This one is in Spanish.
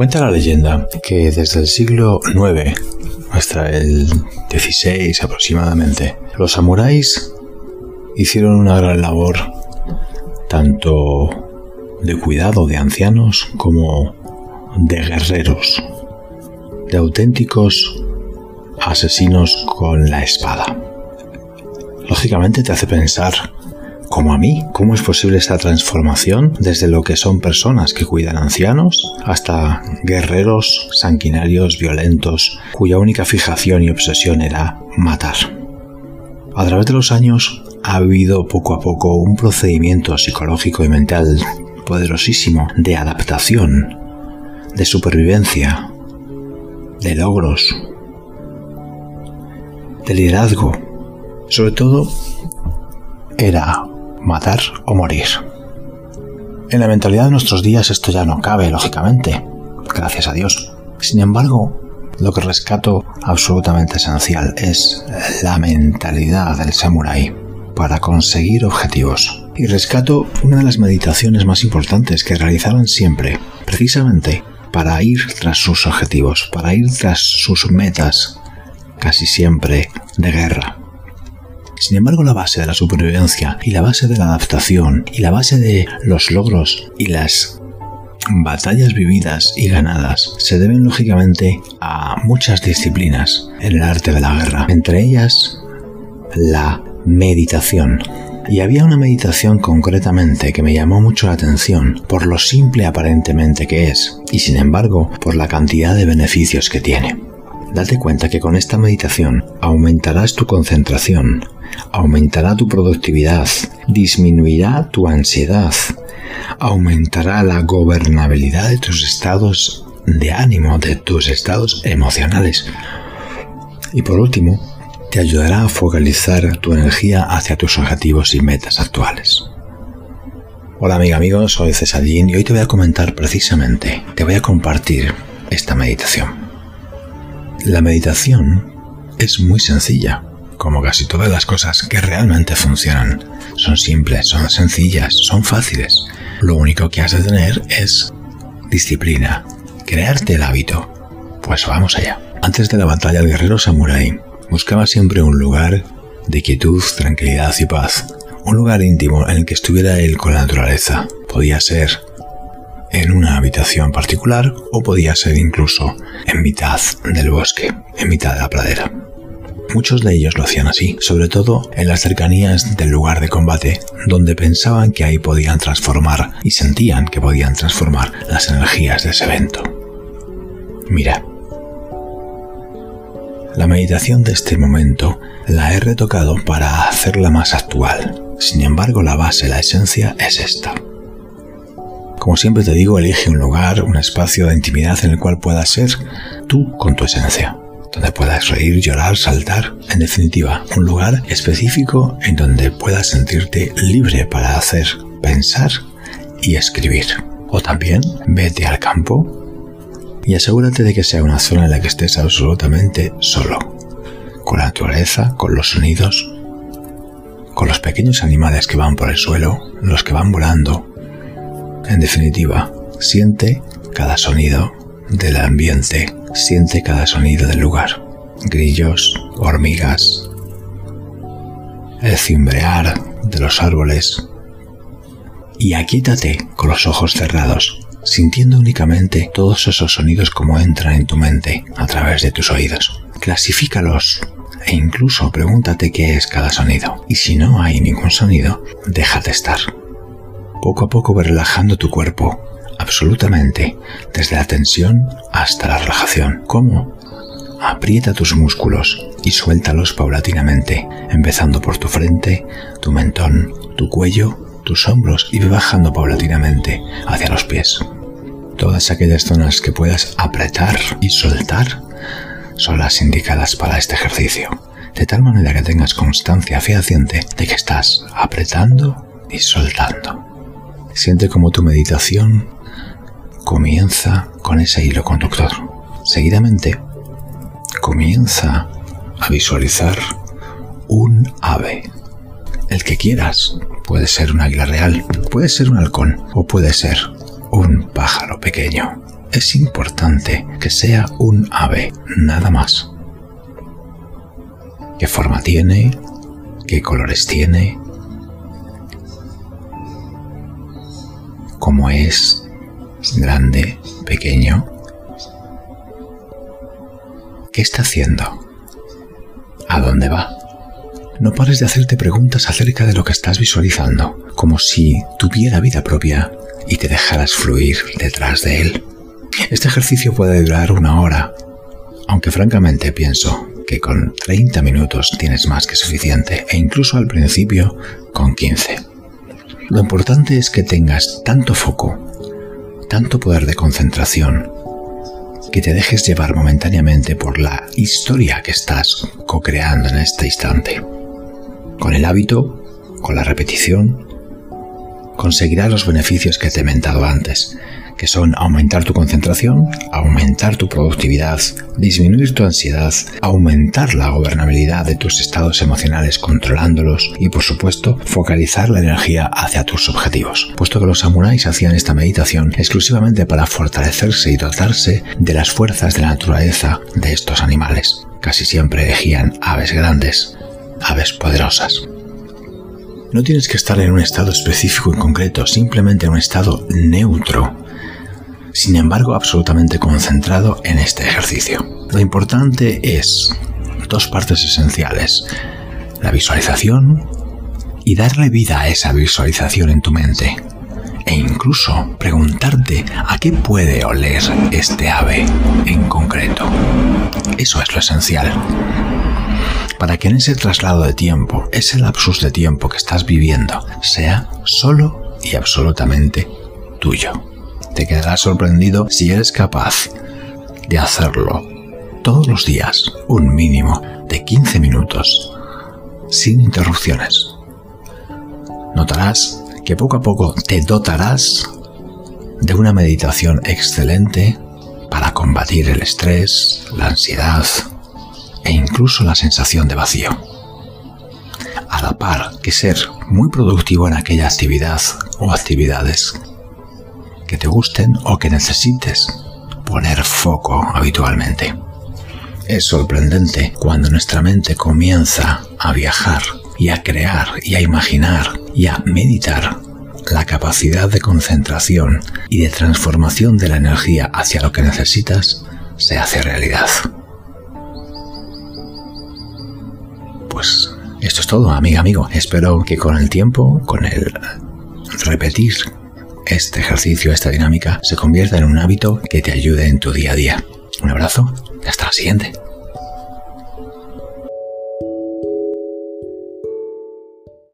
Cuenta la leyenda que desde el siglo IX hasta el XVI aproximadamente, los samuráis hicieron una gran labor tanto de cuidado de ancianos como de guerreros, de auténticos asesinos con la espada. Lógicamente te hace pensar como a mí, ¿cómo es posible esta transformación desde lo que son personas que cuidan ancianos hasta guerreros sanguinarios, violentos, cuya única fijación y obsesión era matar? A través de los años ha habido poco a poco un procedimiento psicológico y mental poderosísimo de adaptación, de supervivencia, de logros, de liderazgo. Sobre todo, era matar o morir. En la mentalidad de nuestros días esto ya no cabe, lógicamente, gracias a Dios. Sin embargo, lo que rescato absolutamente esencial es la mentalidad del samurái para conseguir objetivos. Y rescato una de las meditaciones más importantes que realizaban siempre, precisamente para ir tras sus objetivos, para ir tras sus metas, casi siempre de guerra. Sin embargo, la base de la supervivencia y la base de la adaptación y la base de los logros y las batallas vividas y ganadas se deben lógicamente a muchas disciplinas en el arte de la guerra, entre ellas la meditación. Y había una meditación concretamente que me llamó mucho la atención por lo simple aparentemente que es, y sin embargo por la cantidad de beneficios que tiene. Date cuenta que con esta meditación aumentarás tu concentración, aumentará tu productividad, disminuirá tu ansiedad, aumentará la gobernabilidad de tus estados de ánimo, de tus estados emocionales. Y por último, te ayudará a focalizar tu energía hacia tus objetivos y metas actuales. Hola amiga, amigo, soy Cesarín y hoy te voy a comentar precisamente, te voy a compartir esta meditación. La meditación es muy sencilla, como casi todas las cosas que realmente funcionan. Son simples, son sencillas, son fáciles. Lo único que has de tener es disciplina, crearte el hábito. Pues vamos allá. Antes de la batalla, el guerrero samurái buscaba siempre un lugar de quietud, tranquilidad y paz. Un lugar íntimo en el que estuviera él con la naturaleza. Podía ser en una habitación particular o podía ser incluso en mitad del bosque, en mitad de la pradera. Muchos de ellos lo hacían así, sobre todo en las cercanías del lugar de combate, donde pensaban que ahí podían transformar y sentían que podían transformar las energías de ese evento. Mira, la meditación de este momento la he retocado para hacerla más actual. Sin embargo, la base, la esencia es esta. Como siempre te digo, elige un lugar, un espacio de intimidad en el cual puedas ser tú con tu esencia, donde puedas reír, llorar, saltar, en definitiva, un lugar específico en donde puedas sentirte libre para hacer, pensar y escribir. O también vete al campo y asegúrate de que sea una zona en la que estés absolutamente solo, con la naturaleza, con los sonidos, con los pequeños animales que van por el suelo, los que van volando, en definitiva, siente cada sonido del ambiente, siente cada sonido del lugar. Grillos, hormigas, el cimbrear de los árboles. Y aquítate con los ojos cerrados, sintiendo únicamente todos esos sonidos como entran en tu mente a través de tus oídos. Clasifícalos e incluso pregúntate qué es cada sonido. Y si no hay ningún sonido, déjate estar. Poco a poco ve relajando tu cuerpo, absolutamente, desde la tensión hasta la relajación. ¿Cómo? Aprieta tus músculos y suéltalos paulatinamente, empezando por tu frente, tu mentón, tu cuello, tus hombros y bajando paulatinamente hacia los pies. Todas aquellas zonas que puedas apretar y soltar son las indicadas para este ejercicio, de tal manera que tengas constancia fehaciente de que estás apretando y soltando. Siente como tu meditación comienza con ese hilo conductor. Seguidamente, comienza a visualizar un ave. El que quieras. Puede ser un águila real, puede ser un halcón o puede ser un pájaro pequeño. es importante que sea un ave, nada más. ¿Qué forma tiene? ¿Qué colores tiene? ¿Cómo es? ¿Grande? ¿Pequeño? ¿Qué está haciendo? ¿A dónde va? No pares de hacerte preguntas acerca de lo que estás visualizando, como si tuviera vida propia y te dejaras fluir detrás de él. Este ejercicio puede durar una hora, aunque francamente pienso que con 30 minutos tienes más que suficiente e incluso al principio con 15. Lo importante es que tengas tanto foco, tanto poder de concentración, que te dejes llevar momentáneamente por la historia que estás co-creando en este instante. Con el hábito, con la repetición, conseguirás los beneficios que te he mentado antes, que son aumentar tu concentración, aumentar tu productividad, disminuir tu ansiedad, aumentar la gobernabilidad de tus estados emocionales controlándolos y por supuesto focalizar la energía hacia tus objetivos, puesto que los samuráis hacían esta meditación exclusivamente para fortalecerse y dotarse de las fuerzas de la naturaleza de estos animales. Casi siempre elegían aves grandes, aves poderosas. No tienes que estar en un estado específico en concreto, simplemente en un estado neutro sin embargo absolutamente concentrado en este ejercicio. Lo importante es dos partes esenciales, la visualización y darle vida a esa visualización en tu mente. E incluso preguntarte a qué puede oler este ave en concreto. Eso es lo esencial. Para que en ese traslado de tiempo, ese lapsus de tiempo que estás viviendo, sea solo y absolutamente tuyo. Te quedarás sorprendido si eres capaz de hacerlo todos los días, un mínimo de 15 minutos, sin interrupciones. Notarás que poco a poco te dotarás de una meditación excelente para combatir el estrés, la ansiedad e incluso la sensación de vacío. A la par que ser muy productivo en aquella actividad o actividades que te gusten o que necesites poner foco habitualmente. Es sorprendente cuando nuestra mente comienza a viajar y a crear y a imaginar y a meditar la capacidad de concentración y de transformación de la energía hacia lo que necesitas se hace realidad. Pues esto es todo, amiga, amigo. Espero que con el tiempo, con el repetir este ejercicio, esta dinámica, se convierta en un hábito que te ayude en tu día a día. Un abrazo y hasta la siguiente.